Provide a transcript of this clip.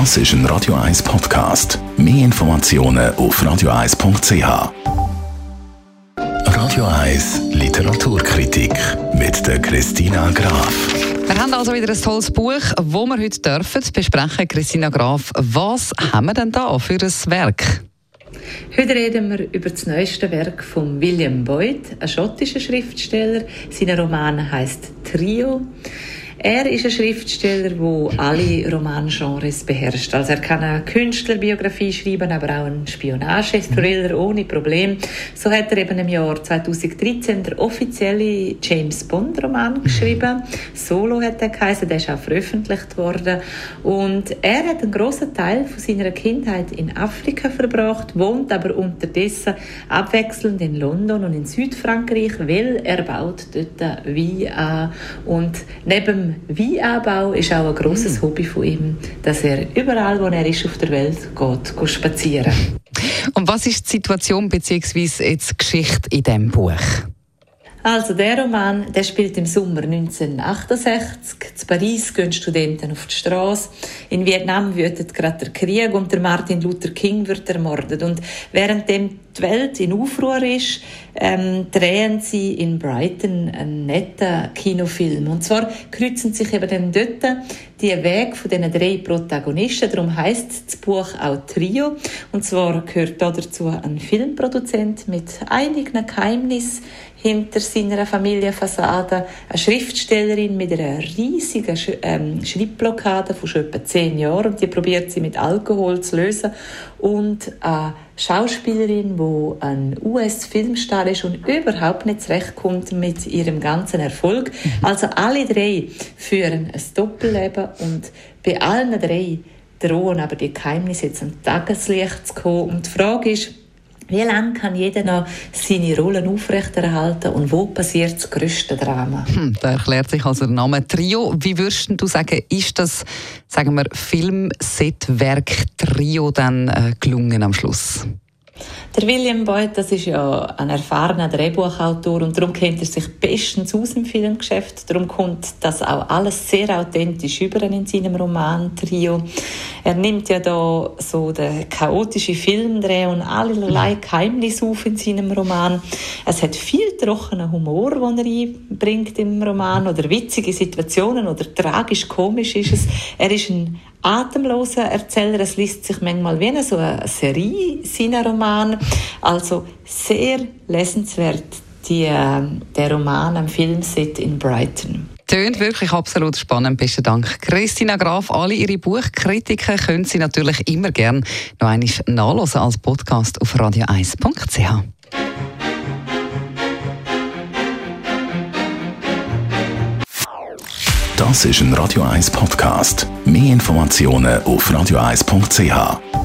Das ist ein Radio 1 Podcast. Mehr Informationen auf radio1.ch. Radio 1 Literaturkritik mit der Christina Graf. Wir haben also wieder ein tolles Buch, das wir heute dürfen besprechen. Christina Graf, was haben wir denn da für ein Werk? Heute reden wir über das neueste Werk von William Boyd, ein schottischer Schriftsteller. Sein Roman heißt Trio. Er ist ein Schriftsteller, der alle Romangenres beherrscht. Also er kann eine Künstlerbiografie schreiben, aber auch einen Spionage-Thriller ohne Problem. So hat er eben im Jahr 2013 der offizielle James Bond-Roman geschrieben. Solo hat er geheißen, der ist auch veröffentlicht worden. Und er hat einen großen Teil von seiner Kindheit in Afrika verbracht, wohnt aber unterdessen abwechselnd in London und in Südfrankreich, weil er baut dort Wein an. Und neben Weinanbau ist auch ein grosses mm. Hobby von ihm, dass er überall, wo er ist auf der Welt geht, geht spazieren. Und was ist die Situation bzw. die Geschichte in diesem Buch? Also der Roman, der spielt im Sommer 1968. In Paris gehen Studenten auf die Straße. In Vietnam wütet gerade der Krieg und der Martin Luther King wird ermordet. Und während die Welt in Aufruhr ist, ähm, drehen sie in Brighton einen netten Kinofilm. Und zwar kreuzen sich eben dann dort die Wege von diesen drei Protagonisten. Darum heißt das Buch auch Trio. Und zwar gehört dazu ein Filmproduzent mit einigen Geheimnissen hinter seiner Familienfassade eine Schriftstellerin mit einer riesigen Sch ähm, Schreibblockade von schon etwa zehn Jahren und die probiert sie mit Alkohol zu lösen und eine Schauspielerin, die ein US-Filmstar ist und überhaupt nicht zurechtkommt mit ihrem ganzen Erfolg. Mhm. Also alle drei führen ein Doppelleben und bei allen drei drohen aber die Geheimnisse jetzt am Tageslicht zu kommen. Und die Frage ist, wie lange kann jeder noch seine Rollen aufrechterhalten und wo passiert das größte Drama? Hm, da erklärt sich also der Name Trio. Wie würdest du sagen, ist das, sagen wir, Filmsetwerk Trio dann äh, gelungen am Schluss? Der William Boyd, das ist ja ein erfahrener Drehbuchautor und darum kennt er sich bestens aus im Filmgeschäft. Darum kommt das auch alles sehr authentisch über in seinem Roman Trio. Er nimmt ja da so den chaotischen Filmdreh und allerlei Geheimnisse auf in seinem Roman. Es hat viel trockenen Humor, den er einbringt im Roman oder witzige Situationen oder tragisch-komisch ist es. Er ist ein atemloser Erzähler. Es liest sich manchmal wie eine, so eine Serie seiner Roman. Also sehr lesenswert die, äh, der Roman am Filmset in Brighton. Tönt wirklich absolut spannend. Besten Dank. Christina Graf, alle Ihre Buchkritiken können Sie natürlich immer gerne noch einmal nachlesen als Podcast auf radio1.ch. Das ist ein Radio 1 Podcast. Mehr Informationen auf radio1.ch.